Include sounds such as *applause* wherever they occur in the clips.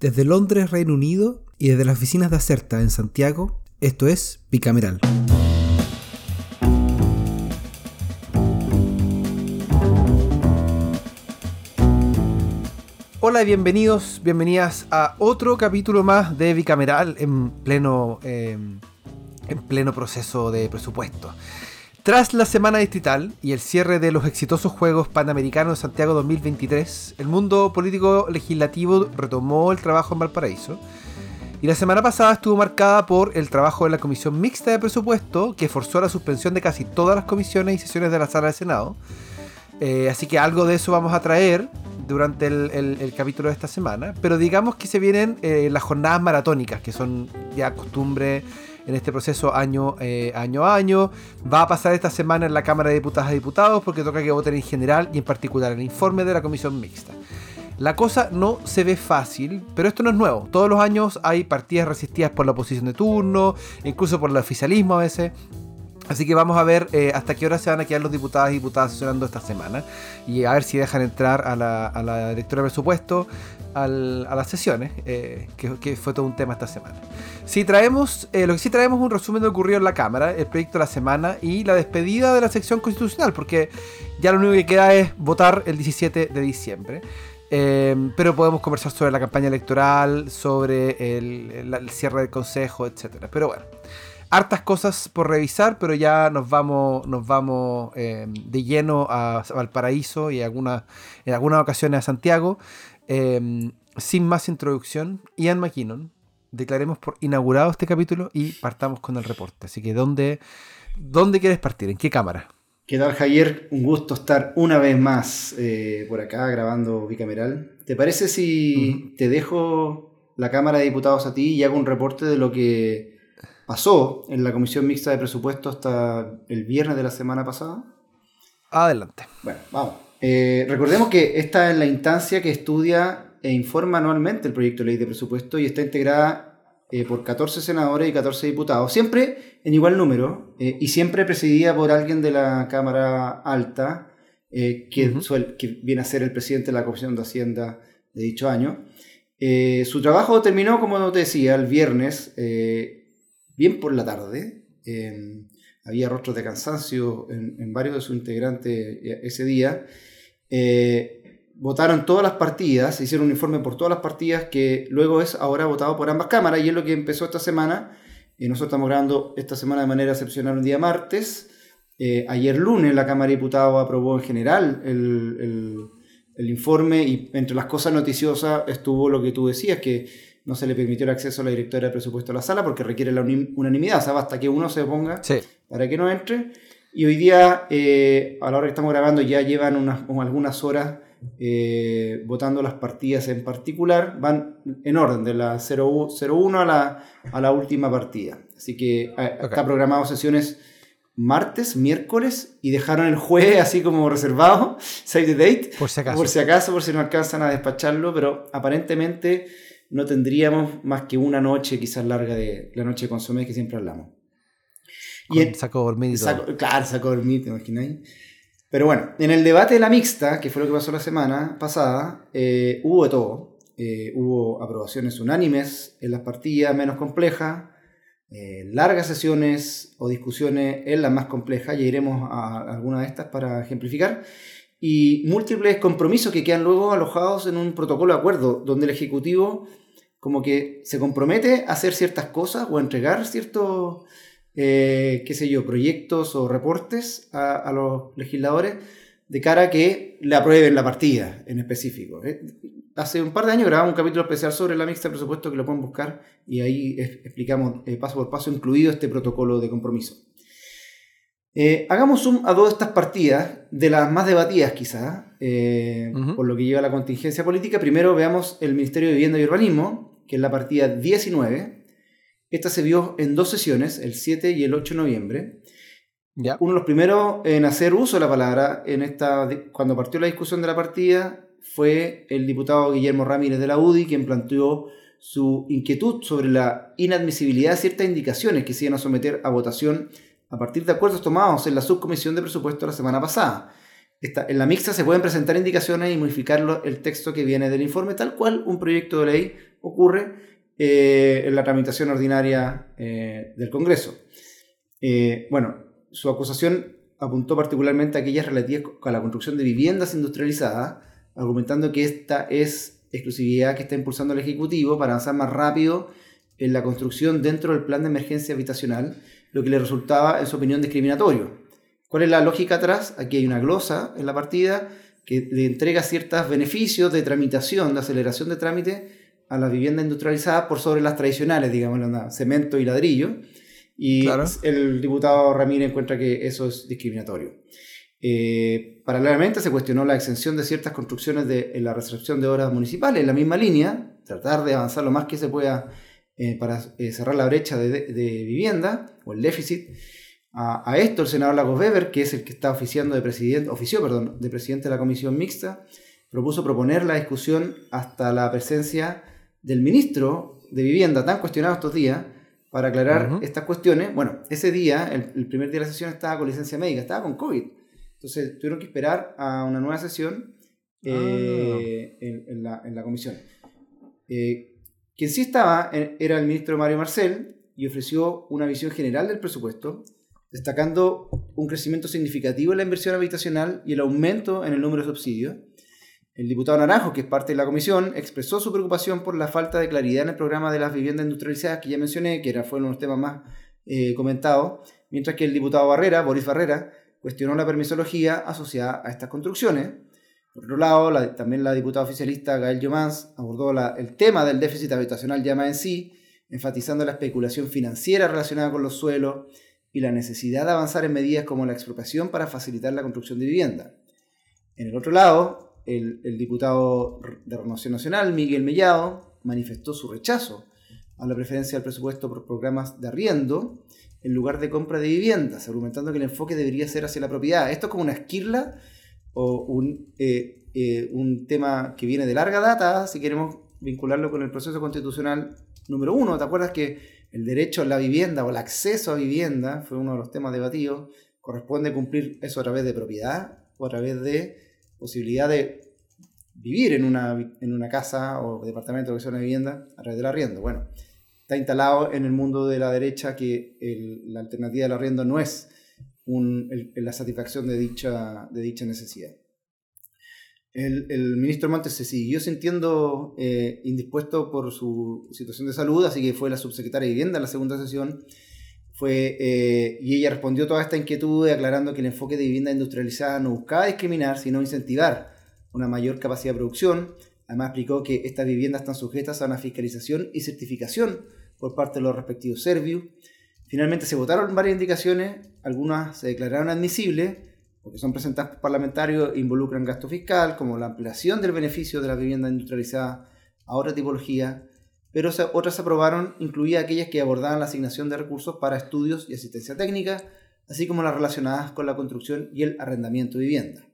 Desde Londres, Reino Unido, y desde las oficinas de Acerta en Santiago, esto es Bicameral. Hola y bienvenidos, bienvenidas a otro capítulo más de Bicameral en pleno, eh, en pleno proceso de presupuesto. Tras la semana distrital y el cierre de los exitosos Juegos Panamericanos de Santiago 2023, el mundo político legislativo retomó el trabajo en Valparaíso. Y la semana pasada estuvo marcada por el trabajo de la Comisión Mixta de Presupuesto, que forzó la suspensión de casi todas las comisiones y sesiones de la Sala del Senado. Eh, así que algo de eso vamos a traer durante el, capítulo de esta semana. Pero digamos que se vienen eh, las jornadas maratónicas, que son ya costumbre en este proceso año, eh, año a año. Va a pasar esta semana en la Cámara de Diputadas y Diputados porque toca que voten en general y en particular el informe de la Comisión Mixta. La cosa no se ve fácil, pero esto no es nuevo. Todos los años hay partidas resistidas por la oposición de turno, incluso por el oficialismo a veces. Así que vamos a ver eh, hasta qué hora se van a quedar los diputados y diputadas sesionando esta semana. Y a ver si dejan entrar a la, a la directora de presupuesto a las sesiones, eh, que, fue todo un tema esta semana. Si traemos, eh, lo que sí traemos es un resumen de lo ocurrido en la Cámara, el proyecto de la semana y la despedida de la sección constitucional, porque ya lo único que queda es votar el 17 de diciembre. pero podemos conversar sobre la campaña electoral, sobre el, el cierre del Consejo, etc. Pero bueno hartas cosas por revisar, pero ya nos vamos, nos vamos eh, de lleno a Valparaíso y alguna, en algunas ocasiones a Santiago. Em, sin más introducción, Ian McKinnon, declaremos por inaugurado este capítulo y partamos con el reporte. Así que, ¿dónde, dónde quieres partir? ¿En qué cámara? ¿Qué tal, Javier? Un gusto estar una vez más eh, por acá grabando bicameral. ¿Te parece si te dejo la Cámara de Diputados a ti y hago un reporte de lo que pasó en la Comisión Mixta de Presupuesto hasta el viernes de la semana pasada? Adelante. Bueno, vamos. Eh, recordemos que esta es la instancia que estudia e informa anualmente el proyecto de ley de presupuesto y está integrada eh, por 14 senadores y 14 diputados, siempre en igual número eh, y siempre presidida por alguien de la Cámara Alta, que, que, viene a ser el presidente de la Comisión de Hacienda de dicho año. su trabajo terminó, como te decía, el viernes bien por la tarde. Había rostros de cansancio en, varios de sus integrantes eh, ese día. Eh, votaron todas las partidas, hicieron un informe por todas las partidas que luego es ahora votado por ambas cámaras y es lo que empezó esta semana. y nosotros estamos grabando esta semana de manera excepcional un día martes. Eh, ayer lunes la Cámara de Diputados aprobó en general el, el informe y entre las cosas noticiosas estuvo lo que tú decías, que no se le permitió el acceso a la directora de presupuesto a la sala porque requiere la unanimidad, o sea, basta que uno se ponga para que no entre. Y hoy día, eh, a la hora que estamos grabando, ya llevan unas, algunas horas eh, votando las partidas en particular, van en orden, de la 01 a la, a la última partida. Así que eh, está programado sesiones martes, miércoles y dejaron el jueves así como reservado, *laughs* save the date, por si acaso, por si, acaso, por si no alcanzan a despacharlo, pero aparentemente no tendríamos más que una noche quizás larga de la noche de consomé que siempre hablamos. y en, saco dormir y Claro, saco dormir, ¿te imagináis? Pero bueno, en el debate de la mixta, que fue lo que pasó la semana pasada, eh, hubo de todo. Eh, hubo aprobaciones unánimes en las partidas menos complejas, eh, largas sesiones o discusiones en las más complejas, ya iremos a alguna de estas para ejemplificar, y múltiples compromisos que quedan luego alojados en un protocolo de acuerdo, donde el Ejecutivo como que se compromete a hacer ciertas cosas o a entregar ciertos, eh, qué sé yo, proyectos o reportes a, los legisladores de cara a que le aprueben la partida en específico. Eh, hace un par de años grabamos un capítulo especial sobre la mixta de presupuesto que lo pueden buscar y ahí explicamos eh, paso por paso, incluido este protocolo de compromiso. hagamos un a dos de estas partidas, de las más debatidas quizás, por lo que lleva la contingencia política. Primero veamos el Ministerio de Vivienda y Urbanismo, que es la partida 19. Esta se vio en dos sesiones, el 7 y el 8 de noviembre. Ya. Uno de los primeros en hacer uso de la palabra en esta, cuando partió la discusión de la partida fue el diputado Guillermo Ramírez de la UDI, quien planteó su inquietud sobre la inadmisibilidad de ciertas indicaciones que se iban a someter a votación a partir de acuerdos tomados en la subcomisión de presupuesto la semana pasada. en la mixta se pueden presentar indicaciones y modificar el texto que viene del informe, tal cual un proyecto de ley ocurre eh, en la tramitación ordinaria eh, del Congreso. Eh, bueno, su acusación apuntó particularmente a aquellas relativas a la construcción de viviendas industrializadas, argumentando que esta es exclusividad que está impulsando el Ejecutivo para avanzar más rápido en la construcción dentro del plan de emergencia habitacional, lo que le resultaba, en su opinión, discriminatorio. ¿Cuál es la lógica atrás? Aquí hay una glosa en la partida que le entrega ciertos beneficios de tramitación, de aceleración de trámite a las viviendas industrializadas por sobre las tradicionales, digamos, cemento y ladrillo. Y el diputado Ramírez encuentra que eso es discriminatorio. Eh, paralelamente se cuestionó la exención de ciertas construcciones de, en la recepción de obras municipales, en la misma línea, tratar de avanzar lo más que se pueda eh, para eh, cerrar la brecha de, de, vivienda o el déficit. A, esto el senador Lagos Weber, que es el que está oficiando de presidente, ofició, perdón, de presidente de la comisión mixta, propuso proponer la discusión hasta la presencia del ministro de Vivienda, tan cuestionado estos días, para aclarar estas cuestiones. Bueno, ese día, el, primer día de la sesión, estaba con licencia médica, estaba con COVID. Entonces tuvieron que esperar a una nueva sesión eh, ah. en, la, en, la, comisión. Eh, quien sí estaba era el ministro Mario Marcel y ofreció una visión general del presupuesto, destacando un crecimiento significativo en la inversión habitacional y el aumento en el número de subsidios. El diputado Naranjo, que es parte de la comisión, expresó su preocupación por la falta de claridad en el programa de las viviendas industrializadas que ya mencioné, que era, fue uno de los temas más eh, comentados, mientras que el diputado Barrera, Boris Barrera, cuestionó la permisología asociada a estas construcciones. Por otro lado, también la diputada oficialista Gael Yomans abordó el tema del déficit habitacional llama en sí, enfatizando la especulación financiera relacionada con los suelos y la necesidad de avanzar en medidas como la expropiación para facilitar la construcción de vivienda. En el otro lado, el, diputado de Renovación Nacional, Miguel Mellado, manifestó su rechazo a la preferencia del presupuesto por programas de arriendo en lugar de compra de viviendas, argumentando que el enfoque debería ser hacia la propiedad. Esto es como una esquirla o un, eh, eh, un tema que viene de larga data, si queremos vincularlo con el proceso constitucional número uno. ¿Te acuerdas que el derecho a la vivienda o el acceso a vivienda fue uno de los temas debatidos? Corresponde cumplir eso a través de propiedad o a través de posibilidad de vivir en una, en una casa o departamento que sea una vivienda a través del arriendo. Bueno, está instalado en el mundo de la derecha que la alternativa del arriendo no es la satisfacción de dicha, de dicha necesidad. El, ministro Montes se siguió sintiendo eh, indispuesto por su situación de salud, así que fue la subsecretaria de Vivienda en la segunda sesión fue, eh, y ella respondió toda esta inquietud aclarando que el enfoque de vivienda industrializada no buscaba discriminar, sino incentivar una mayor capacidad de producción. Además explicó que estas viviendas están sujetas a una fiscalización y certificación por parte de los respectivos servicios. Finalmente se votaron varias indicaciones, algunas se declararon admisibles, porque son presentadas por parlamentarios e involucran gasto fiscal, como la ampliación del beneficio de la vivienda industrializada a otra tipología, pero otras se aprobaron, incluía aquellas que abordaban la asignación de recursos para estudios y asistencia técnica, así como las relacionadas con la construcción y el arrendamiento de vivienda.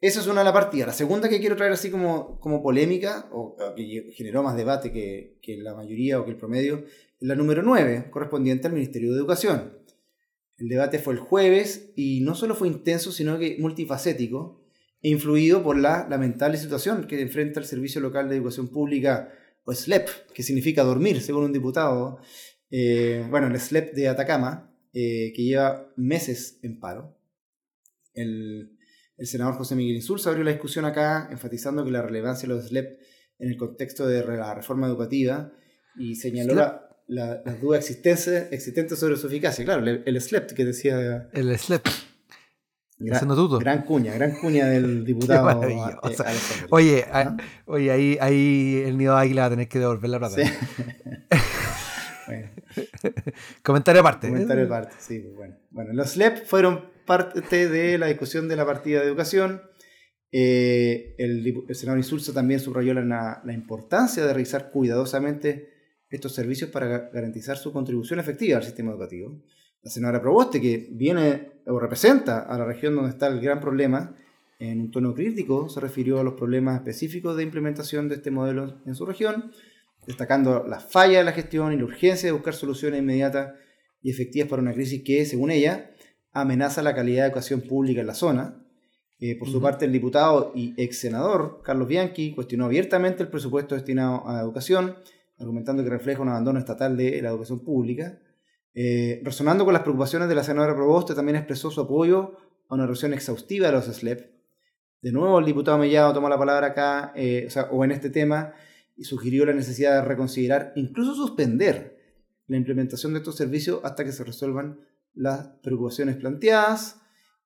Esa es una de las partidas. La segunda que quiero traer así como, como polémica, o, que generó más debate que, que, la mayoría o que el promedio, es la número 9, correspondiente al Ministerio de Educación. El debate fue el jueves y no solo fue intenso, sino que multifacético e influido por la lamentable situación que enfrenta el Servicio Local de Educación Pública o SLEP, que significa dormir, según un diputado. Eh, bueno, el SLEP de Atacama, eh, que lleva meses en paro. El, senador José Miguel Insulza abrió la discusión acá, enfatizando que la relevancia de los SLEP en el contexto de la reforma educativa y señaló las dudas existentes, existentes sobre su eficacia. Claro, el, SLEP que decía... El SLEP. Gran, gran, cuña, gran cuña del *laughs* diputado. oye, ¿Ah? oye ahí, ahí el nido de águila va a tener que devolver la plata. *laughs* Comentario aparte. ¿eh? Comentario aparte, sí. Pues bueno. bueno, los SLEP fueron parte de la discusión de la partida de educación. Eh, el, senador Insulza también subrayó la, la importancia de revisar cuidadosamente estos servicios para garantizar su contribución efectiva al sistema educativo la senadora Proboste, que viene o representa a la región donde está el gran problema, en un tono crítico se refirió a los problemas específicos de implementación de este modelo en su región, destacando las fallas de la gestión y la urgencia de buscar soluciones inmediatas y efectivas para una crisis que, según ella, amenaza la calidad de educación pública en la zona. Eh, por su parte, el diputado y ex senador Carlos Bianchi cuestionó abiertamente el presupuesto destinado a la educación, argumentando que refleja un abandono estatal de la educación pública. Eh, resonando con las preocupaciones de la senadora Proboste, también expresó su apoyo a una revisión exhaustiva de los SLEP. De nuevo, el diputado Mellado tomó la palabra acá, eh, o, en este tema, y sugirió la necesidad de reconsiderar, incluso suspender, la implementación de estos servicios hasta que se resuelvan las preocupaciones planteadas.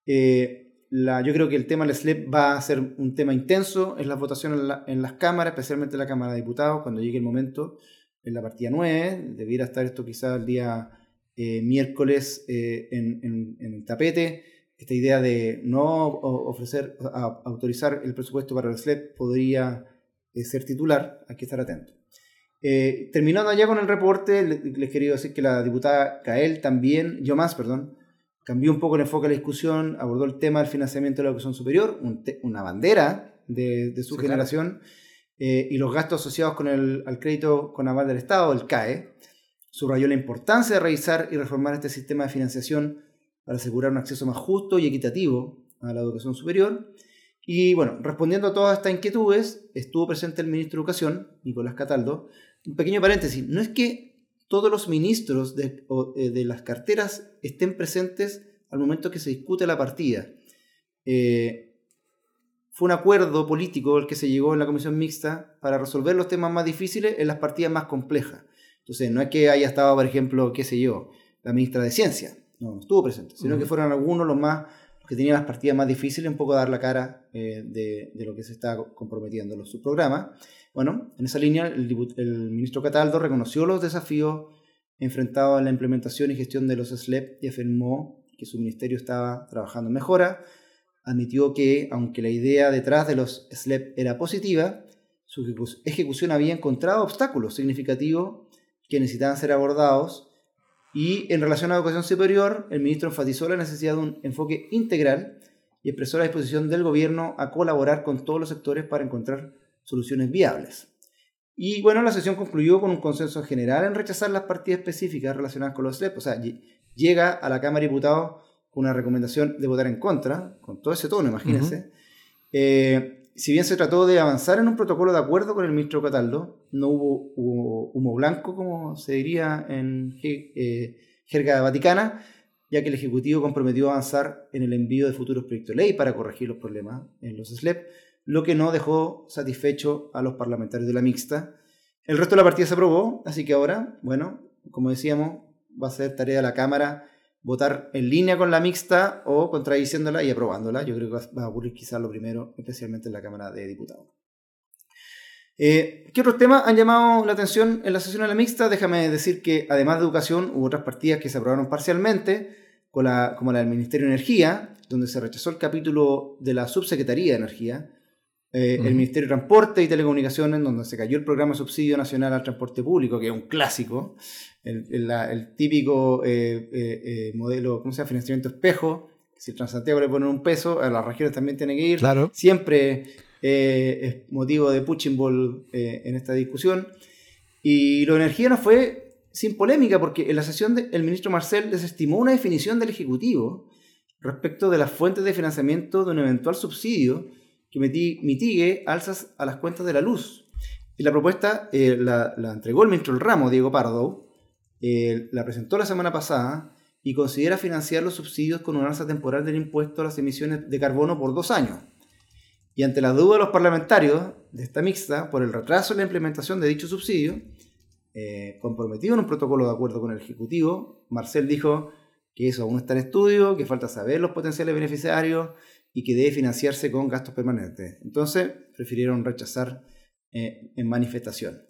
Eh, yo creo que el tema del SLEP va a ser un tema intenso en las votaciones en, las cámaras, especialmente en la Cámara de Diputados, cuando llegue el momento, en la partida 9. Debiera estar esto quizás el día eh, miércoles eh, en, el tapete. Esta idea de no ofrecer, autorizar el presupuesto para el SLEP podría ser titular, hay que estar atento. Eh, terminando ya con el reporte, les quería decir que la diputada Cael también, yo más, perdón, cambió un poco el enfoque de la discusión, abordó el tema del financiamiento de la educación superior, una bandera de, su generación, eh, y los gastos asociados con el, al crédito con aval del Estado, el CAE. Subrayó la importancia de revisar y reformar este sistema de financiación para asegurar un acceso más justo y equitativo a la educación superior. Y bueno, respondiendo a todas estas inquietudes, estuvo presente el ministro de Educación, Nicolás Cataldo, un pequeño paréntesis, no es que todos los ministros de, eh, de las carteras estén presentes al momento que se discute la partida. Eh, fue un acuerdo político el que se llegó en la comisión mixta para resolver los temas más difíciles en las partidas más complejas. Entonces, no es que haya estado, por ejemplo, qué sé yo, la ministra de Ciencia, no, no estuvo presente, sino que fueron algunos los más que tenían las partidas más difíciles, un poco dar la cara eh, de, de, lo que se está comprometiendo en los subprogramas. Bueno, en esa línea el, ministro Cataldo reconoció los desafíos enfrentados a la implementación y gestión de los SLEP y afirmó que su ministerio estaba trabajando en mejora. Admitió que, aunque la idea detrás de los SLEP era positiva, su ejecución había encontrado obstáculos significativos que necesitaban ser abordados y en relación a la educación superior, el ministro enfatizó la necesidad de un enfoque integral y expresó la disposición del gobierno a colaborar con todos los sectores para encontrar soluciones viables. Y bueno, la sesión concluyó con un consenso general en rechazar las partidas específicas relacionadas con los SLEP. O sea, llega a la Cámara de Diputados con una recomendación de votar en contra, con todo ese tono, imagínense. Eh, si bien se trató de avanzar en un protocolo de acuerdo con el ministro Cataldo, no hubo, humo blanco, como se diría en eh, jerga vaticana, ya que el Ejecutivo comprometió avanzar en el envío de futuros proyectos de ley para corregir los problemas en los SLEP lo que no dejó satisfecho a los parlamentarios de la mixta. El resto de la partida se aprobó, así que ahora, bueno, como decíamos, va a ser tarea de la Cámara votar en línea con la mixta o contradiciéndola y aprobándola. Yo creo que va a ocurrir quizás lo primero, especialmente en la Cámara de Diputados. Eh, ¿Qué otros temas han llamado la atención en la sesión de la mixta? Déjame decir que además de educación hubo otras partidas que se aprobaron parcialmente, como la del Ministerio de Energía, donde se rechazó el capítulo de la Subsecretaría de Energía, eh, el Ministerio de Transporte y Telecomunicaciones, donde se cayó el programa de subsidio nacional al transporte público, que es un clásico, el, típico eh, eh, modelo, ¿cómo se llama? Financiamiento espejo. Si el Transantiago le pone un peso, a las regiones también tiene que ir. Claro. Siempre es motivo de punching ball en esta discusión. Y lo de energía no fue sin polémica, porque en la sesión el ministro Marcel desestimó una definición del Ejecutivo respecto de las fuentes de financiamiento de un eventual subsidio que mitigue alzas a las cuentas de la luz. Y la propuesta eh, la, entregó el ministro del ramo, Diego Pardo, eh, la presentó la semana pasada y considera financiar los subsidios con una alza temporal del impuesto a las emisiones de carbono por dos años. Y ante la duda de los parlamentarios de esta mixta por el retraso en la implementación de dicho subsidio, eh, comprometido en un protocolo de acuerdo con el Ejecutivo, Marcel dijo que eso aún está en estudio, que falta saber los potenciales beneficiarios, y que debe financiarse con gastos permanentes. Entonces, prefirieron rechazar eh, en manifestación.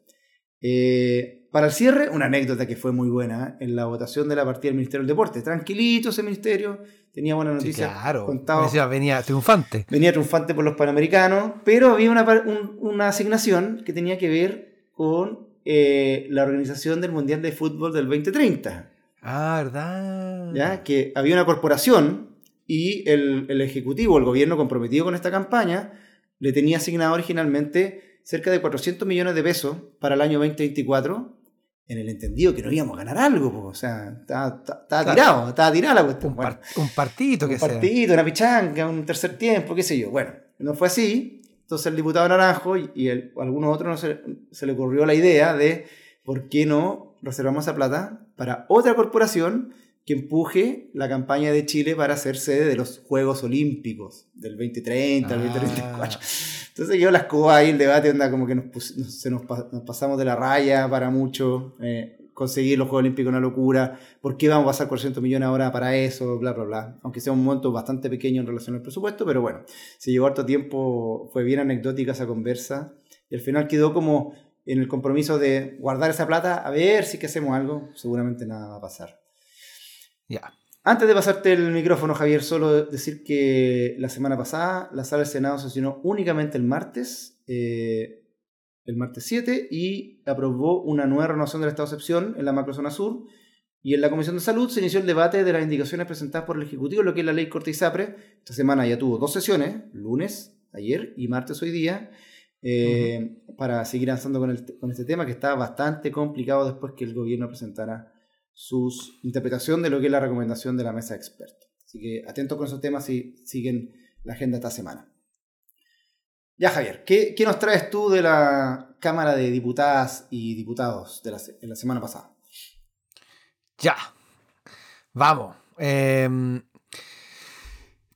Eh, para el cierre, una anécdota que fue muy buena en la votación de la partida del Ministerio del Deporte. Tranquilito ese ministerio, tenía buenas noticias. Sí, claro, venía triunfante. Venía triunfante por los panamericanos, pero había una, una asignación que tenía que ver con eh, la organización del Mundial de Fútbol del 2030. Ah, ¿verdad? ¿Ya? Que había una corporación y el, Ejecutivo, el gobierno comprometido con esta campaña, le tenía asignado originalmente cerca de 400 millones de pesos para el año 2024 en el entendido que no íbamos a ganar algo, o sea, estaba, tirado, estaba tirada la cuestión. Un, un partidito que Un partidito, una pichanga, un tercer tiempo, qué sé yo. Bueno, no fue así. Entonces el diputado Naranjo y, el, algunos otros no se, se, le ocurrió la idea de por qué no reservamos esa plata para otra corporación que empuje la campaña de Chile para ser sede de los Juegos Olímpicos del 2030 al 2034. Entonces yo la escoba ahí el debate onda como que nos, se nos, pasamos de la raya para mucho, eh, conseguir los Juegos Olímpicos una locura, ¿por qué vamos a pasar 400 millones ahora para eso? Bla, bla, bla. Aunque sea un monto bastante pequeño en relación al presupuesto, pero bueno, se llevó harto tiempo, fue bien anecdótica esa conversa y al final quedó como en el compromiso de guardar esa plata, a ver si que hacemos algo, seguramente nada va a pasar. Ya. Antes de pasarte el micrófono, Javier, solo decir que la semana pasada la sala del Senado sesionó únicamente el martes, eh, el martes 7, y aprobó una nueva renovación del estado de excepción en la macrozona sur. Y en la Comisión de Salud se inició el debate de las indicaciones presentadas por el Ejecutivo, lo que es la ley Corte ISAPRE. Esta semana ya tuvo dos sesiones, lunes, ayer y martes hoy día, eh, para seguir avanzando con, con este tema que está bastante complicado después que el gobierno presentara su interpretación de lo que es la recomendación de la mesa de expertos. Así que atentos con esos temas si siguen la agenda esta semana. Ya, Javier, ¿qué, nos traes tú de la Cámara de Diputadas y Diputados de la, semana pasada? Ya, vamos. Em,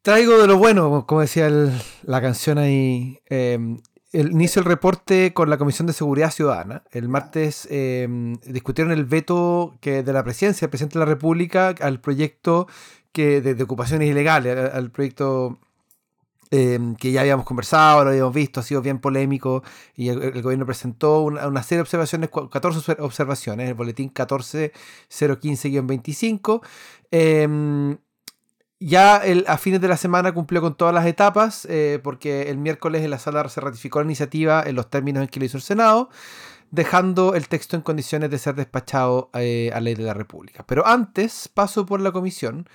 traigo de lo bueno, como decía la canción ahí. Em, el, inicio el reporte con la Comisión de Seguridad Ciudadana. El martes em, discutieron el veto que de la presidencia del presidente de la República al proyecto que, de, ocupaciones ilegales, al, proyecto em, que ya habíamos conversado, lo habíamos visto, ha sido bien polémico y el, gobierno presentó una, serie de observaciones, 14 observaciones, el boletín 14015-25. Ya a fines de la semana cumplió con todas las etapas, eh, porque el miércoles en la sala se ratificó la iniciativa en los términos en que lo hizo el Senado, dejando el texto en condiciones de ser despachado eh, a ley de la República. Pero antes paso por la comisión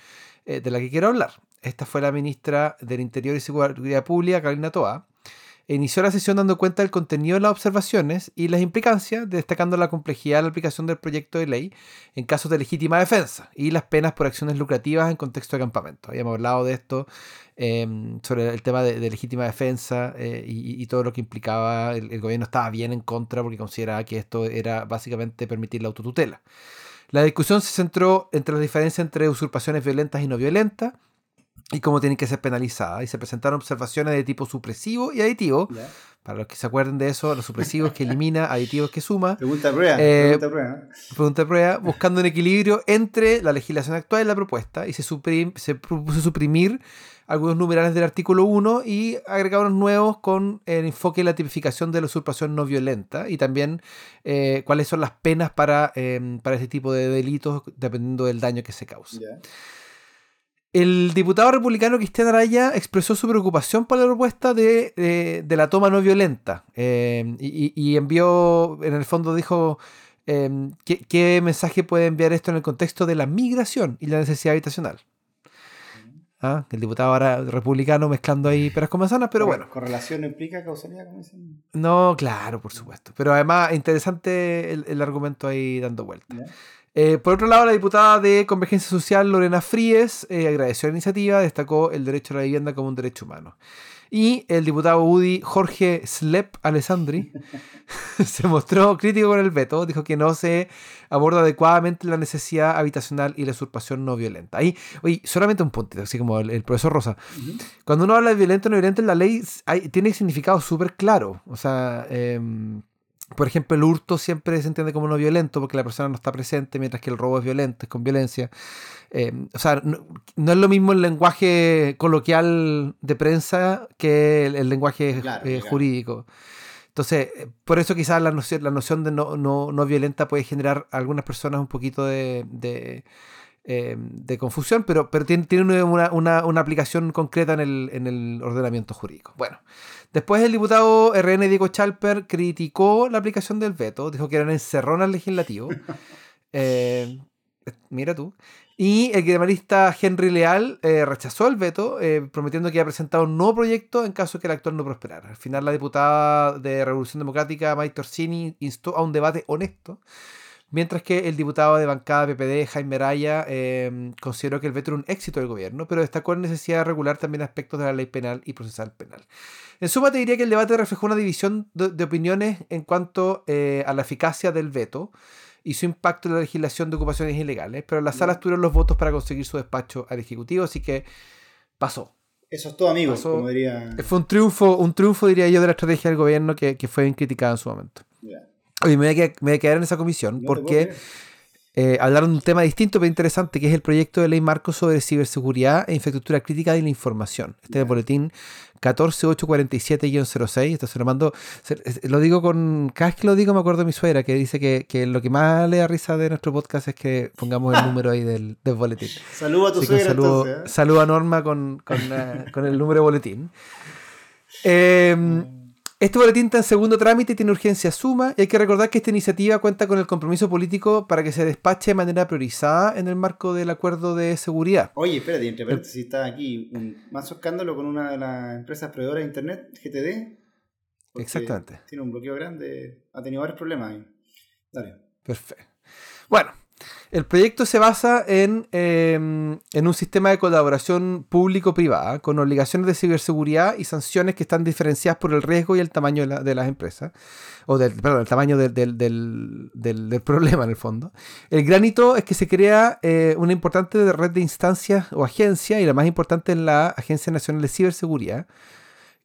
eh, de la que quiero hablar. Esta fue la ministra del Interior y Seguridad Pública, Carolina Toa, inició la sesión dando cuenta del contenido de las observaciones y las implicancias, destacando la complejidad de la aplicación del proyecto de ley en casos de legítima defensa y las penas por acciones lucrativas en contexto de campamento. Habíamos hablado de esto em, sobre el tema de, legítima defensa eh, y, todo lo que implicaba. El, gobierno estaba bien en contra porque consideraba que esto era básicamente permitir la autotutela. La discusión se centró entre la diferencia entre usurpaciones violentas y no violentas y cómo tienen que ser penalizadas. Y se presentaron observaciones de tipo supresivo y aditivo. Para los que se acuerden de eso, los supresivos que elimina, *laughs* aditivos que suma. Pregunta prueba. Eh, pregunta Pregunta prueba, buscando un equilibrio entre la legislación actual y la propuesta. Y se, se propuso suprimir algunos numerales del artículo 1 y agregar unos nuevos con el enfoque de la tipificación de la usurpación no violenta y también eh, cuáles son las penas para, eh, para este tipo de delitos dependiendo del daño que se causa. El diputado republicano Cristian Araya expresó su preocupación por la propuesta de, la toma no violenta eh, y, envió, en el fondo dijo, eh, ¿qué, mensaje puede enviar esto en el contexto de la migración y la necesidad habitacional? ¿Ah? El diputado ahora republicano mezclando ahí peras con manzanas, pero bueno. ¿Correlación implica causalidad? No, claro, por supuesto. Pero además, interesante el, argumento ahí dando vuelta. Eh, por otro lado, la diputada de Convergencia Social, Lorena Fríes, eh, agradeció la iniciativa, destacó el derecho a la vivienda como un derecho humano. Y el diputado UDI Jorge Slep Alessandri *laughs* se mostró crítico con el veto, dijo que no se aborda adecuadamente la necesidad habitacional y la usurpación no violenta. Ahí, oye, solamente un punto, así como el, profesor Rosa. Cuando uno habla de violento o no violento en la ley, tiene significado súper claro. O sea, em, por ejemplo, el hurto siempre se entiende como no violento porque la persona no está presente, mientras que el robo es violento, es con violencia. Eh, o sea, no, es lo mismo el lenguaje coloquial de prensa que el, lenguaje eh, jurídico. Entonces, eh, por eso quizás la noción, la noción de no, no, no violenta puede generar a algunas personas un poquito de, de, confusión, pero, pero tiene, tiene una, una, una, aplicación concreta en el, en el ordenamiento jurídico. Bueno, Después el diputado RN Diego Chalper criticó la aplicación del veto, dijo que eran encerronas legislativos. *laughs* Eh, mira tú. Y el guitarrista Henry Leal eh, rechazó el veto, eh, prometiendo que iba a presentar un nuevo proyecto en caso de que el actor no prosperara. Al final, la diputada de Revolución Democrática, Mike Torsini, instó a un debate honesto mientras que el diputado de bancada PPD, Jaime Raya, em, consideró que el veto era un éxito del gobierno, pero destacó la necesidad de regular también aspectos de la ley penal y procesal penal. En suma, te diría que el debate reflejó una división de, opiniones en cuanto eh, a la eficacia del veto y su impacto en la legislación de ocupaciones ilegales, pero las salas tuvieron los votos para conseguir su despacho al Ejecutivo, así que pasó. Eso es todo, amigos, como diría... Fue un triunfo, un triunfo, diría yo, de la estrategia del gobierno que, fue bien criticada en su momento. Oye, me voy, a quedar, en esa comisión porque eh, hablaron de un tema distinto pero interesante, que es el proyecto de ley marco sobre ciberseguridad e infraestructura crítica de la información. Este es el boletín 14847-06. Esto se lo mando. lo digo con. Cada vez que lo digo, me acuerdo de mi suegra, que dice que, lo que más le da risa de nuestro podcast es que pongamos el número ahí del, boletín. *laughs* Saludo a tu suegra. Saludo, ¿eh? saludo, a Norma con, con, eh, con el número de boletín. *laughs* Eh, este boletín está en segundo trámite y tiene urgencia suma. Y hay que recordar que esta iniciativa cuenta con el compromiso político para que se despache de manera priorizada en el marco del acuerdo de seguridad. Oye, espérate, entre paréntesis está aquí un más escándalo con una de las empresas proveedoras de internet, GTD. Exactamente. Tiene un bloqueo grande, ha tenido varios problemas ahí. Dale. Perfecto. Bueno, el proyecto se basa en, em, en un sistema de colaboración público-privada con obligaciones de ciberseguridad y sanciones que están diferenciadas por el riesgo y el tamaño de, las empresas, o del, perdón, el tamaño del, del, *laughs* problema en el fondo. El granito es que se crea eh, una importante red de instancias o agencias, y la más importante es la Agencia Nacional de Ciberseguridad,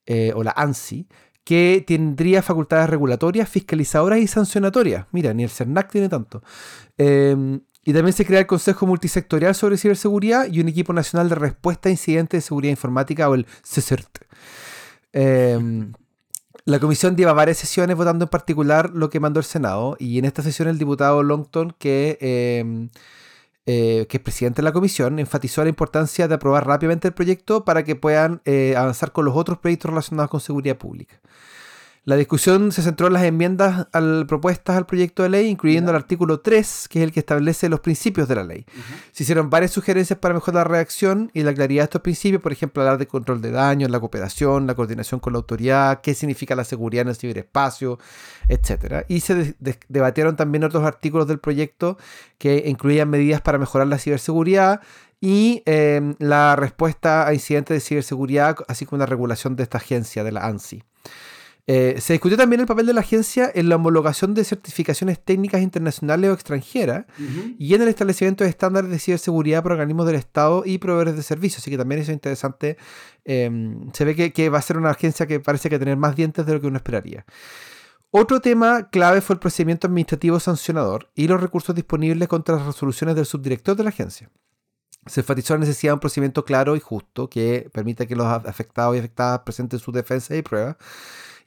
eh, o la ANSI, que tendría facultades regulatorias, fiscalizadoras y sancionatorias. Mira, ni el CERNAC tiene tanto. Em, y también se crea el Consejo Multisectorial sobre Ciberseguridad y un equipo nacional de respuesta a incidentes de seguridad informática o el CECERT. Em, la comisión lleva varias sesiones votando en particular lo que mandó el Senado y en esta sesión el diputado Longton, que, em, eh, que es presidente de la comisión, enfatizó la importancia de aprobar rápidamente el proyecto para que puedan eh, avanzar con los otros proyectos relacionados con seguridad pública. La discusión se centró en las enmiendas al, propuestas al proyecto de ley, incluyendo el artículo 3, que es el que establece los principios de la ley. Se hicieron varias sugerencias para mejorar la reacción y la claridad de estos principios, por ejemplo, hablar de control de daños, la cooperación, la coordinación con la autoridad, qué significa la seguridad en el ciberespacio, etc. Y se debatieron también otros artículos del proyecto que incluían medidas para mejorar la ciberseguridad y em, la respuesta a incidentes de ciberseguridad, así como la regulación de esta agencia, de la ANSI. Eh, se discutió también el papel de la agencia en la homologación de certificaciones técnicas internacionales o extranjeras y en el establecimiento de estándares de ciberseguridad por organismos del Estado y proveedores de servicios. Así que también eso es interesante. Em, se ve que, va a ser una agencia que parece que tener más dientes de lo que uno esperaría. Otro tema clave fue el procedimiento administrativo sancionador y los recursos disponibles contra las resoluciones del subdirector de la agencia. Se enfatizó la necesidad de un procedimiento claro y justo que permita que los afectados y afectadas presenten sus defensas y pruebas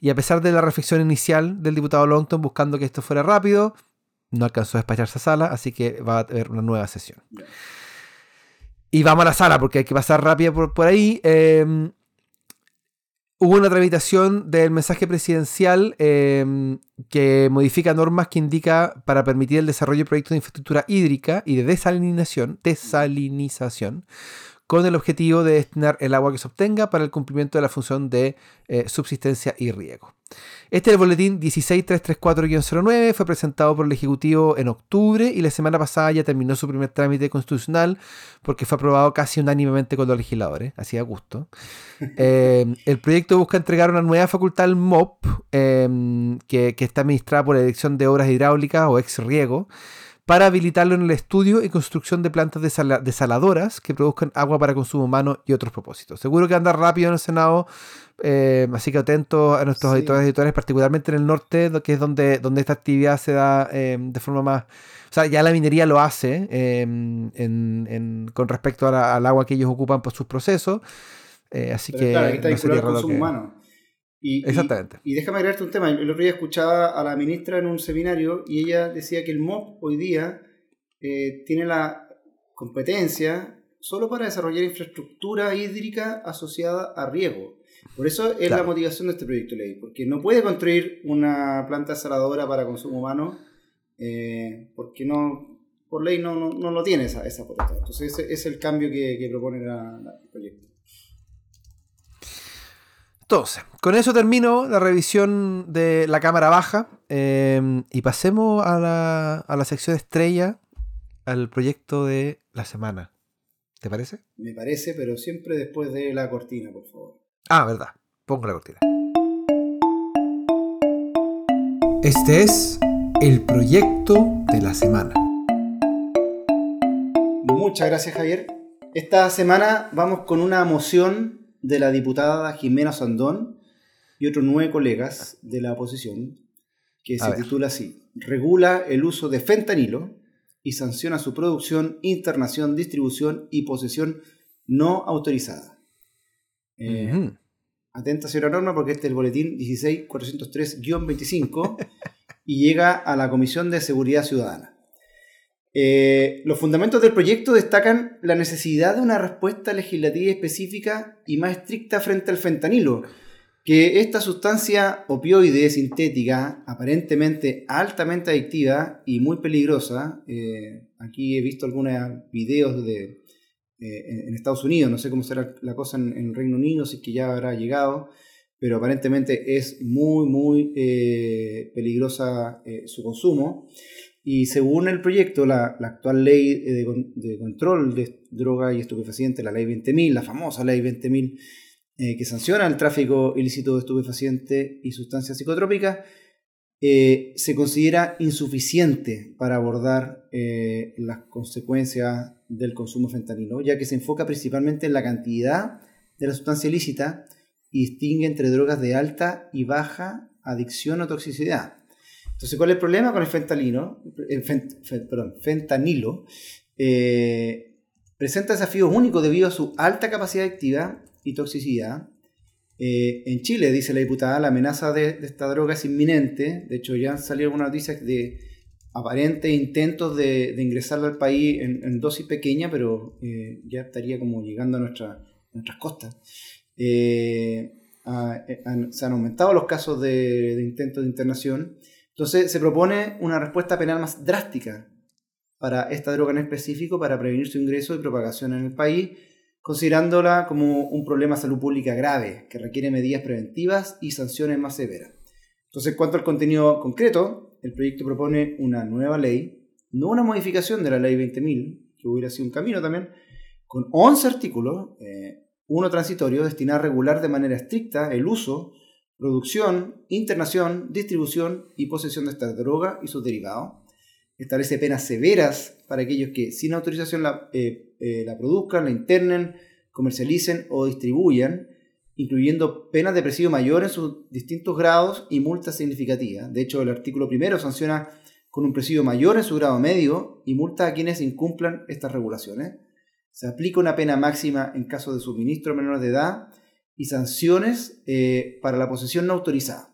y a pesar de la reflexión inicial del diputado Longton buscando que esto fuera rápido, no alcanzó a despacharse a sala, así que va a haber una nueva sesión. Y vamos a la sala porque hay que pasar rápido por, ahí. Em, hubo una tramitación del mensaje presidencial em, que modifica normas que indica para permitir el desarrollo de proyectos de infraestructura hídrica y de desalinización, desalinización con el objetivo de destinar el agua que se obtenga para el cumplimiento de la función de eh, subsistencia y riego. Este es el boletín 16334-09, fue presentado por el Ejecutivo en octubre y la semana pasada ya terminó su primer trámite constitucional porque fue aprobado casi unánimemente con los legisladores, así a gusto. *laughs* Eh, el proyecto busca entregar una nueva facultad al MOP, em, que, que, está administrada por la Dirección de Obras Hidráulicas o ex riego para habilitarlo en el estudio y construcción de plantas desaladoras que produzcan agua para consumo humano y otros propósitos. Seguro que anda rápido en el Senado, eh, así que atentos a nuestros editores y editores, particularmente en el norte, que es donde, donde esta actividad se da eh, de forma más... O sea, ya la minería lo hace eh, con respecto al agua que ellos ocupan por sus procesos. así que... no humano. Y, Exactamente. Y, déjame agregarte un tema. El otro día escuchaba a la ministra en un seminario y ella decía que el MOP hoy día eh, tiene la competencia solo para desarrollar infraestructura hídrica asociada a riego. Por eso es la motivación de este proyecto de ley, porque no puede construir una planta saladora para consumo humano, eh, porque no, por ley no, no, lo tiene esa, esa potestad. Entonces ese es el cambio que, propone el proyecto. Entonces, con eso termino la revisión de la cámara baja em, y pasemos a la, a la sección estrella, al proyecto de la semana. ¿Te parece? Me parece, pero siempre después de la cortina, por favor. Ah, verdad. Pongo la cortina. Este es el proyecto de la semana. Muchas gracias, Javier. Esta semana vamos con una moción de la diputada Jimena Sandón y otros nueve colegas de la oposición que se titula así: Regula el uso de fentanilo y sanciona su producción, internación, distribución y posesión no autorizada. Eh, atenta, señora Norma, porque este es el boletín 16403-25 *laughs* y llega a la Comisión de Seguridad Ciudadana. Eh, los fundamentos del proyecto destacan la necesidad de una respuesta legislativa específica y más estricta frente al fentanilo, que esta sustancia opioide sintética, aparentemente altamente adictiva y muy peligrosa, eh, aquí he visto algunos videos de, eh, en Estados Unidos, no sé cómo será la cosa en, el Reino Unido, si es que ya habrá llegado, pero aparentemente es muy, muy peligrosa su consumo. Y según el proyecto, la, actual ley de, control de droga y estupefacientes, la ley 20.000, la famosa ley 20.000, eh, que sanciona el tráfico ilícito de estupefacientes y sustancias psicotrópicas, eh, se considera insuficiente para abordar eh, las consecuencias del consumo de fentanilo, ya que se enfoca principalmente en la cantidad de la sustancia ilícita y distingue entre drogas de alta y baja adicción o toxicidad. Entonces, ¿cuál es el problema con el fentanilo? Perdón, fentanilo eh, presenta desafíos únicos debido a su alta capacidad activa y toxicidad. Eh, en Chile, dice la diputada, la amenaza de, esta droga es inminente. De hecho, ya han salido algunas noticias de aparentes intentos de, ingresarla al país en, dosis pequeña, pero eh, ya estaría como llegando a, nuestra, nuestras costas. se han aumentado los casos de, de intentos de internación entonces se propone una respuesta penal más drástica para esta droga en específico para prevenir su ingreso y propagación en el país, considerándola como un problema de salud pública grave que requiere medidas preventivas y sanciones más severas. Entonces, en cuanto al contenido concreto, el proyecto propone una nueva ley, no una modificación de la ley 20.000, que hubiera sido un camino también, con 11 artículos, eh, uno transitorio, destinado a regular de manera estricta el uso, producción, internación, distribución y posesión de esta droga y sus derivados. Establece penas severas para aquellos que sin autorización la, eh, eh, la produzcan, la internen, comercialicen o distribuyan, incluyendo penas de presidio mayor en sus distintos grados y multas significativas. De hecho, el artículo primero sanciona con un presidio mayor en su grado medio y multa a quienes incumplan estas regulaciones. Se aplica una pena máxima en caso de suministro menores de edad y sanciones eh, para la posesión no autorizada.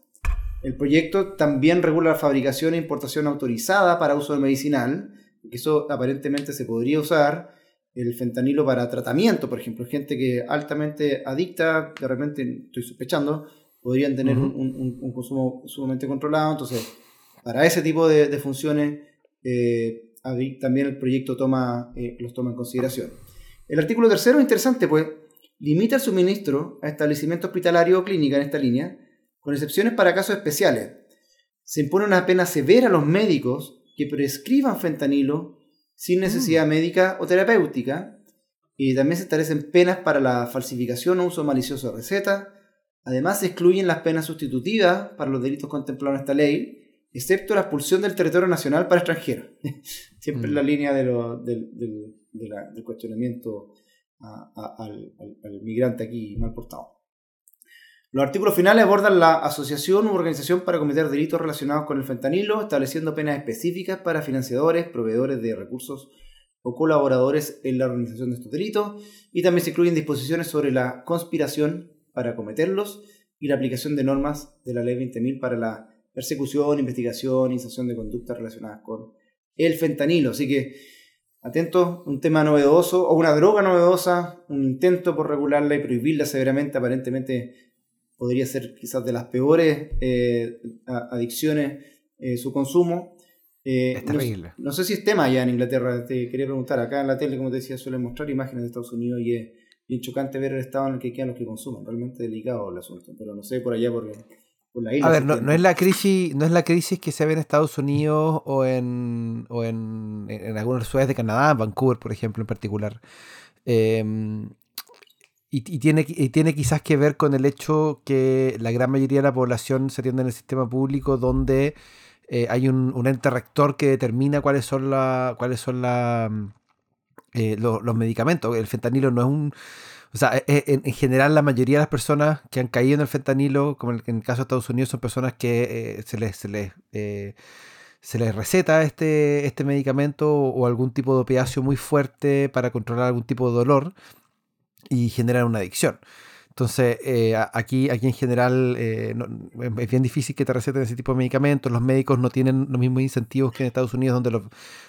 El proyecto también regula la fabricación e importación autorizada para uso medicinal, que eso aparentemente se podría usar, el fentanilo para tratamiento, por ejemplo, gente que altamente adicta, de repente estoy sospechando, podrían tener un, consumo sumamente controlado, entonces para ese tipo de, funciones eh, también el proyecto toma, eh, los toma en consideración. El artículo tercero es interesante, pues limita el suministro a establecimientos hospitalarios o clínicas en esta línea, con excepciones para casos especiales. Se impone una pena severa a los médicos que prescriban fentanilo sin necesidad mm. médica o terapéutica. Y también se establecen penas para la falsificación o uso malicioso de recetas. Además, se excluyen las penas sustitutivas para los delitos contemplados en esta ley, excepto la expulsión del territorio nacional para extranjeros. *laughs* Siempre en la mm. línea del cuestionamiento al, migrante aquí mal portado. Los artículos finales abordan la asociación u organización para cometer delitos relacionados con el fentanilo, estableciendo penas específicas para financiadores, proveedores de recursos o colaboradores en la organización de estos delitos, y también se incluyen disposiciones sobre la conspiración para cometerlos y la aplicación de normas de la Ley 20.000 para la persecución, investigación sanción de conductas relacionadas con el fentanilo. Así que Atento, un tema novedoso o una droga novedosa, un intento por regularla y prohibirla severamente, aparentemente podría ser quizás de las peores eh, adicciones eh, su consumo. Eh, es terrible. No, sé si es tema allá en Inglaterra, te quería preguntar, acá en la tele, como te decía, suelen mostrar imágenes de Estados Unidos y es y chocante ver el estado en el que quedan los que consumen. Realmente delicado el asunto, pero no sé por allá por. A ver, no, es la crisis, no es la crisis que se ve en Estados Unidos o en, o en, en algunas ciudades de Canadá, Vancouver, por ejemplo, en particular. Em, y, tiene, y tiene quizás que ver con el hecho que la gran mayoría de la población se atiende en el sistema público donde eh, hay un, un, ente rector que determina cuáles son, la, cuáles son la, eh, los medicamentos. El fentanilo no es un... O sea, e, e, en, general la mayoría de las personas que han caído en el fentanilo, como en el, caso de Estados Unidos, son personas que eh, se les... Se les se les receta este, este medicamento o algún tipo de opiáceo muy fuerte para controlar algún tipo de dolor y generan una adicción. Entonces, eh, aquí, aquí en general eh, es bien difícil que te receten ese tipo de medicamentos. Los médicos no tienen los mismos incentivos que en Estados Unidos, donde los,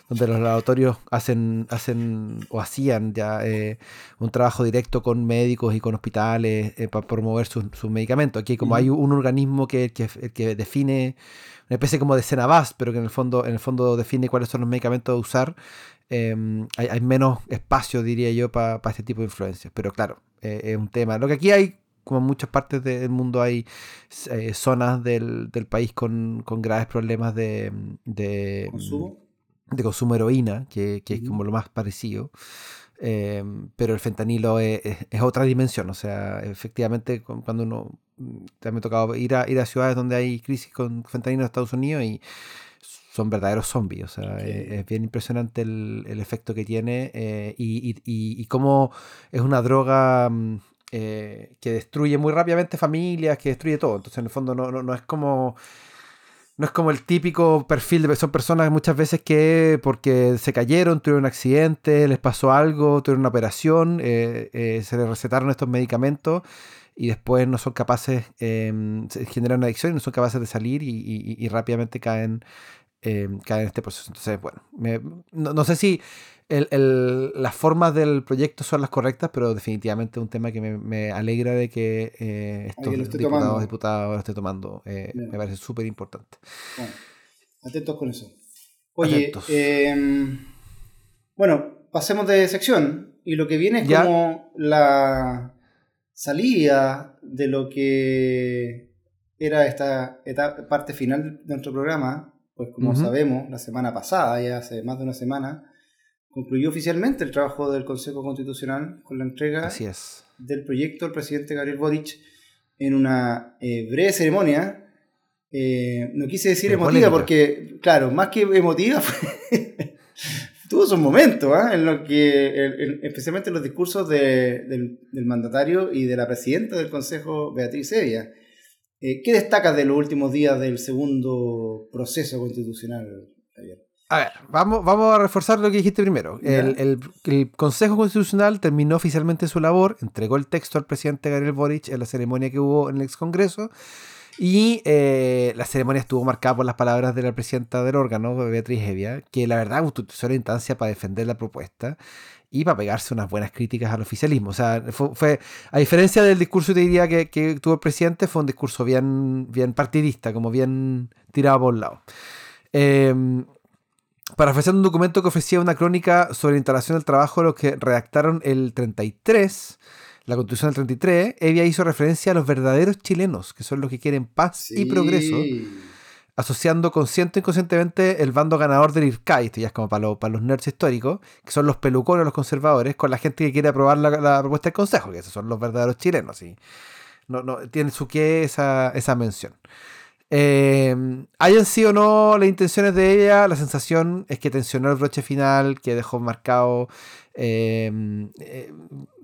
donde los laboratorios hacen, hacen o hacían ya eh, un trabajo directo con médicos y con hospitales para promover sus, medicamentos. Aquí como hay un organismo que, que, que define una especie como de Cenabas, pero que en el fondo, en el fondo define cuáles son los medicamentos a usar. Em, hay, menos espacio, diría yo, para este tipo de influencias. Pero claro, eh, es un tema. Lo que aquí hay, como en muchas partes del mundo, hay eh, zonas del, país con, graves problemas de, de ¿Consumo? de consumo de heroína, que, es como lo más parecido. Em, pero el fentanilo es, otra dimensión. O sea, efectivamente, cuando uno. Mm, también me ha tocado ir a, ir a ciudades donde hay crisis con fentanilo en Estados Unidos y son verdaderos zombies. O sea, es, bien impresionante el, efecto que tiene eh, y, y, cómo es una droga mm, eh, que destruye muy rápidamente familias, que destruye todo. Entonces, en el fondo, no, no, es como. No es como el típico perfil de son personas muchas veces que porque se cayeron, tuvieron un accidente, les pasó algo, tuvieron una operación, eh, se les recetaron estos medicamentos y después no son capaces, em, generan una adicción y no son capaces de salir y rápidamente caen eh, caer en este proceso. Entonces, bueno, no, sé si las formas del proyecto son las correctas, pero definitivamente es un tema que me, alegra de que eh, estos diputados, diputados lo esté tomando. Eh, me parece súper importante. Bueno, atentos con eso. Oye, em, bueno, pasemos de sección y lo que viene es como la salida de lo que era esta parte final de nuestro programa, pues como sabemos, la semana pasada, ya hace más de una semana, concluyó oficialmente el trabajo del Consejo Constitucional con la entrega del proyecto del presidente Gabriel Boric en una eh, breve ceremonia. Eh, no quise decir emotiva porque, claro, más que emotiva, *laughs* tuvo sus momentos, ¿ah? en que, especialmente en los discursos del, del, mandatario y de la presidenta del Consejo, Beatriz Evia eh, ¿Qué destacas de los últimos días del segundo proceso constitucional, Javier? A ver, vamos, vamos a reforzar lo que dijiste primero. El, Consejo Constitucional terminó oficialmente su labor, entregó el texto al presidente Gabriel Boric en la ceremonia que hubo en el ex Congreso. Y eh, la ceremonia estuvo marcada por las palabras de la presidenta del órgano, Beatriz Evia, que la verdad utilizó la instancia para defender la propuesta y para pegarse unas buenas críticas al oficialismo. O sea, fue, a diferencia del discurso, te diría, que, que, tuvo el presidente, fue un discurso bien, bien partidista, como bien tirado por un lado. Eh, ofrecer un documento que ofrecía una crónica sobre la instalación del trabajo de los que redactaron el 33, la constitución del 33, Evia hizo referencia a los verdaderos chilenos, que son los que quieren paz y progreso asociando consciente e inconscientemente el bando ganador del IRCAI, esto ya es como para, para los nerds históricos, que son los pelucones, los conservadores, con la gente que quiere aprobar la, propuesta del Consejo, que esos son los verdaderos chilenos. ¿sí? No, no, tiene su qué esa, esa mención. Eh, hayan sido o no las intenciones de ella, la sensación es que tensionó el broche final, que dejó marcado Em, eh,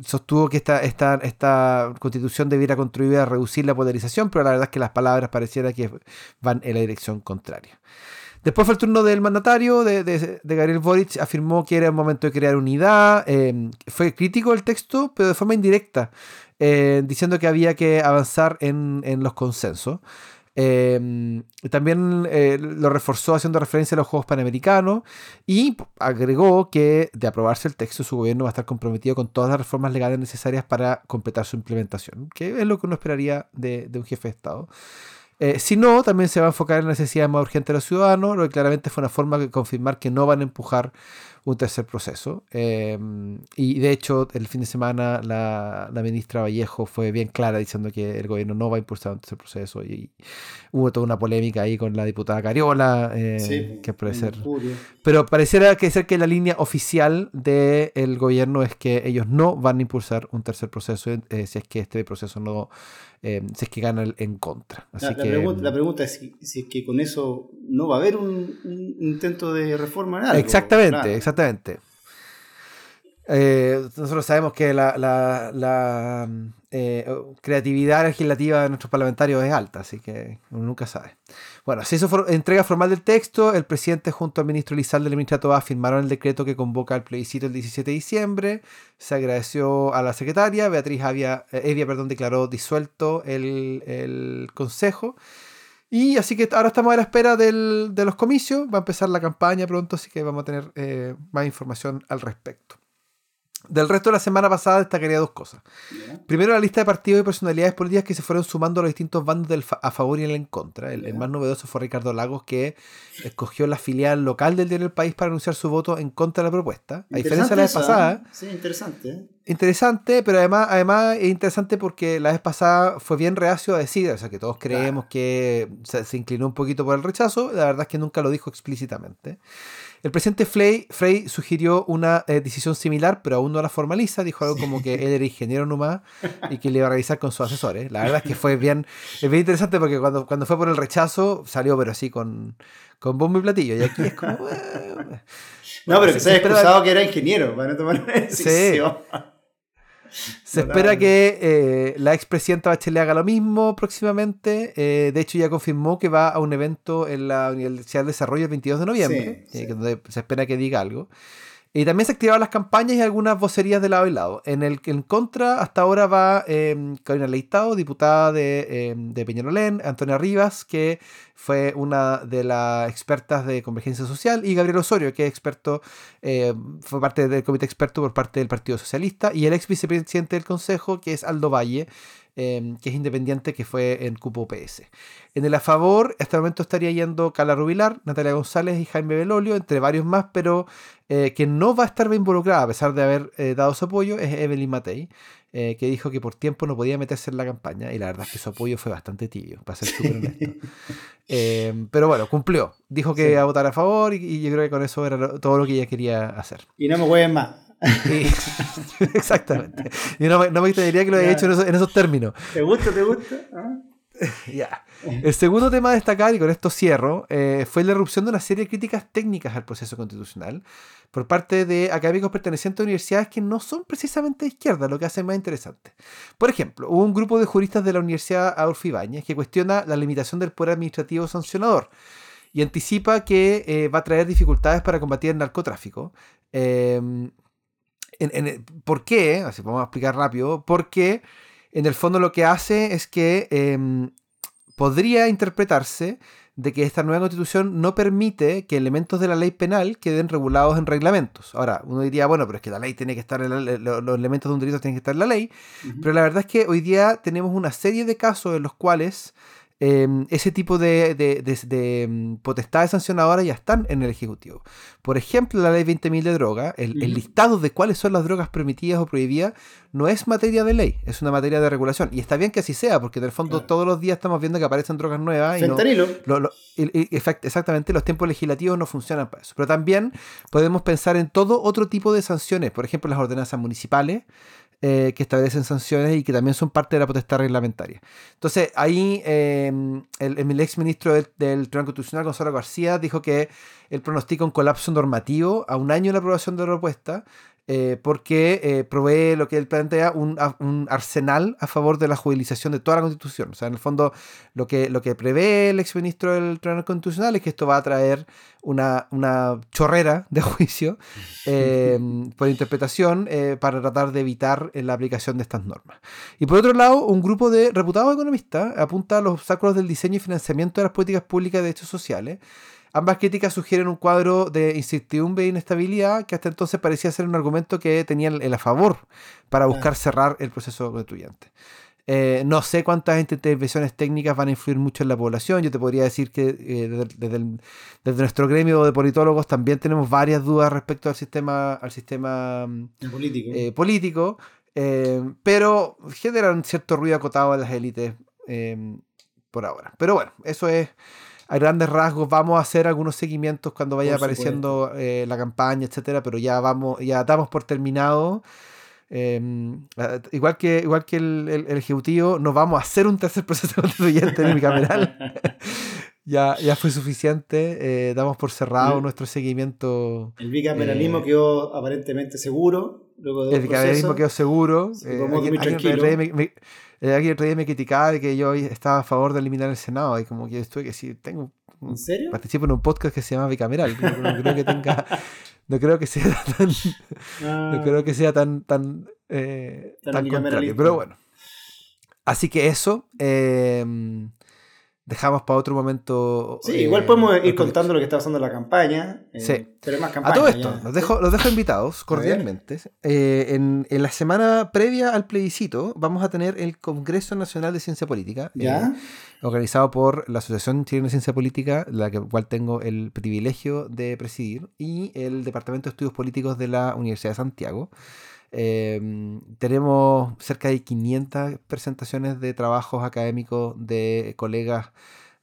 sostuvo que esta, esta, esta constitución debiera contribuir a reducir la polarización, pero la verdad es que las palabras pareciera que van en la dirección contraria. Después fue el turno del mandatario, de, de, Gabriel Boric, afirmó que era el momento de crear unidad, em, fue crítico del texto, pero de forma indirecta, diciendo que había que avanzar en, en los consensos. Em, también eh, lo reforzó haciendo referencia a los Juegos Panamericanos y agregó que de aprobarse el texto su gobierno va a estar comprometido con todas las reformas legales necesarias para completar su implementación, que es lo que uno esperaría de, un jefe de Estado. Eh, si no, también se va a enfocar en la necesidad más urgente de los ciudadanos, lo que claramente fue una forma de confirmar que no van a empujar un tercer proceso. Eh, y de hecho, el fin de semana la, la, ministra Vallejo fue bien clara diciendo que el gobierno no va a impulsar un tercer proceso. Y, hubo toda una polémica ahí con la diputada Cariola, eh, que puede ser. Pero pareciera que ser que la línea oficial del gobierno es que ellos no van a impulsar un tercer proceso eh, si es que este proceso no eh, si es que gana en contra. la, pregunta, es si, es que con eso no va a haber un, intento de reforma en algo. Exactamente, exactamente. Eh, nosotros sabemos que la, la, eh, creatividad legislativa de nuestros parlamentarios es alta, así que uno nunca sabe. Bueno, se hizo entrega formal del texto. El presidente, junto al ministro Lizalde y la ministra Toa, firmaron el decreto que convoca el plebiscito el 17 de diciembre. Se agradeció a la secretaria. Beatriz Avia, eh, Evia perdón, declaró disuelto el, consejo. Y así que ahora estamos a la espera de los comicios. Va a empezar la campaña pronto, así que vamos a tener eh, más información al respecto. Del resto de la semana pasada destacaría dos cosas. Primero, la lista de partidos y personalidades políticas que se fueron sumando a los distintos bandos del a favor y el en contra. El, más novedoso fue Ricardo Lagos, que escogió la filial local del diario El País para anunciar su voto en contra de la propuesta. A diferencia de la vez pasada. ¿eh? Sí, interesante. ¿eh? Interesante, pero además, además es interesante porque la vez pasada fue bien reacio a decir, o sea, que todos creemos que se, se inclinó un poquito por el rechazo. La verdad es que nunca lo dijo explícitamente. El presidente Frey, Frey sugirió una eh, decisión similar, pero aún no la formaliza. Dijo algo como que él era ingeniero nomás y que le iba a revisar con sus asesores. La verdad es que fue *laughs* bien, es bien interesante porque cuando, cuando fue por el rechazo salió, pero así con, con bombo y platillo. Y aquí es como. *laughs* no, pero que se haya excusado que era ingeniero para no tomar una decisión. Sí. Se espera que eh, la expresidenta Bachelet haga lo mismo próximamente. Eh, de hecho, ya confirmó que va a un evento en la Universidad de Desarrollo el 22 de noviembre, eh, donde se espera que diga algo. Y también se activaron las campañas y algunas vocerías de lado y lado. En el en contra, hasta ahora va eh, Carolina Leitao, diputada de, eh, de, Peñarolén, Antonia Rivas, que fue una de las expertas de convergencia social, y Gabriel Osorio, que es experto, eh, fue parte del comité experto por parte del Partido Socialista, y el ex vicepresidente del Consejo, que es Aldo Valle, Em, que es independiente, que fue en cupo PS. En el a favor, hasta el momento estaría yendo Carla Rubilar, Natalia González y Jaime Belolio, entre varios más, pero eh, que no va a estar involucrada, a pesar de haber eh, dado su apoyo, es Evelyn Matei. Eh, que dijo que por tiempo no podía meterse en la campaña y la verdad es que su apoyo fue bastante tibio, para ser súper honesto. *laughs* Em, pero bueno, cumplió. Dijo que iba a votar a favor y, yo creo que con eso era todo lo que ella quería hacer. Y no me jueguen más. *laughs* exactamente. Y no, no me extrañaría que lo haya hecho en esos, términos. ¿Te gusta? ¿Te gusta? ¿Ah? *laughs* ya. El segundo tema a destacar, y con esto cierro, eh, fue la erupción de una serie de críticas técnicas al proceso constitucional por parte de académicos pertenecientes a universidades que no son precisamente de izquierda, lo que hace más interesante. Por ejemplo, hubo un grupo de juristas de la Universidad Adolfo Ibáñez que cuestiona la limitación del poder administrativo sancionador y anticipa que eh, va a traer dificultades para combatir el narcotráfico. Eh, ¿Por qué? Así vamos a explicar rápido. Porque en el fondo lo que hace es que em, podría interpretarse de que esta nueva constitución no permite que elementos de la ley penal queden regulados en reglamentos. Ahora, uno diría, bueno, pero es que la ley tiene que estar, en los elementos de un delito tienen que estar en la ley, pero la verdad es que hoy día tenemos una serie de casos en los cuales Em, ese tipo de, de, mm, potestades sancionadoras ya están en el Ejecutivo. Por ejemplo, la ley 20.000 de droga, el, listado de cuáles son las drogas permitidas o prohibidas, no es materia de ley, es una materia de regulación. Y está bien que así sea, porque en el fondo todos los días estamos viendo que aparecen drogas nuevas. Y, no, exactamente, los tiempos legislativos no funcionan para eso. Pero también podemos pensar en todo otro tipo de sanciones, por ejemplo, las ordenanzas municipales. Eh, que establecen sanciones y que también son parte de la potestad reglamentaria. Entonces, ahí em, el, el, ex ministro del, Tribunal Constitucional, Gonzalo García, dijo que él pronostica un colapso normativo a un año de la aprobación de la propuesta, eh, porque eh, provee lo que él plantea un, un, arsenal a favor de la judicialización de toda la constitución. O sea, en el fondo, lo que, lo que prevé el exministro del Tribunal Constitucional es que esto va a traer una, una chorrera de *laughs* juicio eh, por interpretación para tratar de evitar la aplicación de estas normas. Y por otro lado, un grupo de reputados economistas apunta a los obstáculos del diseño y financiamiento de las políticas públicas de derechos sociales Ambas críticas sugieren un cuadro de incertidumbre e inestabilidad que hasta entonces parecía ser un argumento que tenían el a favor para buscar cerrar el proceso constituyente. Eh, no sé cuántas intervenciones técnicas van a influir mucho en la población. Yo te podría decir que eh, desde, desde, nuestro gremio de politólogos también tenemos varias dudas respecto al sistema, al sistema político, eh, político pero generan cierto ruido acotado a las élites por ahora. Pero bueno, eso es a grandes rasgos. Vamos a hacer algunos seguimientos cuando vaya apareciendo la campaña, etcétera, pero ya vamos, ya damos por terminado Em, igual que, igual que el, Ejecutivo, no vamos a hacer un tercer *laughs* proceso constituyente en el bicameral. *laughs* ya, ya fue suficiente. Eh, damos por cerrado nuestro seguimio El bicameralismo eh, quedó aparentemente seguro. el bicameralismo quedó seguro. Eh, alguien, me, me criticaba de que yo estaba a favor de eliminar el Senado. Y como que estuve que si tengo. ¿En serio? Participo en un podcast que se llama Bicameral. no creo que tenga no creo que sea tan no creo que sea tan tan, eh, tan, contrario pero bueno así que eso eh, dejamos para otro momento. Sí, igual eh, podemos ir contando lo que está pasando en la campaña. Eh, sí. Pero más campaña. A todo esto, los dejo, los dejo invitados cordialmente. Eh, en, en, la semana previa al plebiscito vamos a tener el Congreso Nacional de Ciencia Política. ¿Ya? organizado por la Asociación Chilena de Ciencia Política, la cual tengo el privilegio de presidir, y el Departamento de Estudios Políticos de la Universidad de Santiago. Em, tenemos cerca de 500 presentaciones de trabajos académicos de colegas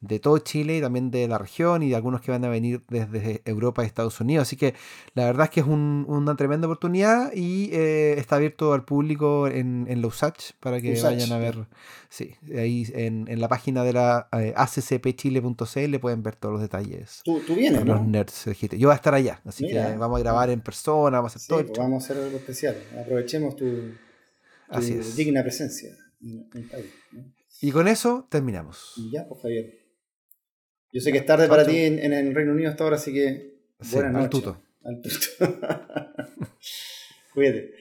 de todo Chile y también de la región y de algunos que van a venir desde Europa y Estados Unidos. Así que la verdad es que es una tremenda oportunidad y eh, está abierto al público en, en la USACH para que vayan a ver. Sí, ahí en, la página de la eh, accpchile.cl pueden ver todos los detalles. Tú, vienes, Los nerds. Yo voy a estar allá, así que vamos a grabar en persona, vamos a hacer todo. Pues vamos a hacer algo especial. Aprovechemos tu, digna presencia Y con eso terminamos. ya, pues Javier. Yo sé que es tarde para ti en, el Reino Unido hasta ahora, así que buenas noches. Al tuto. Al tuto. *laughs* Cuídate.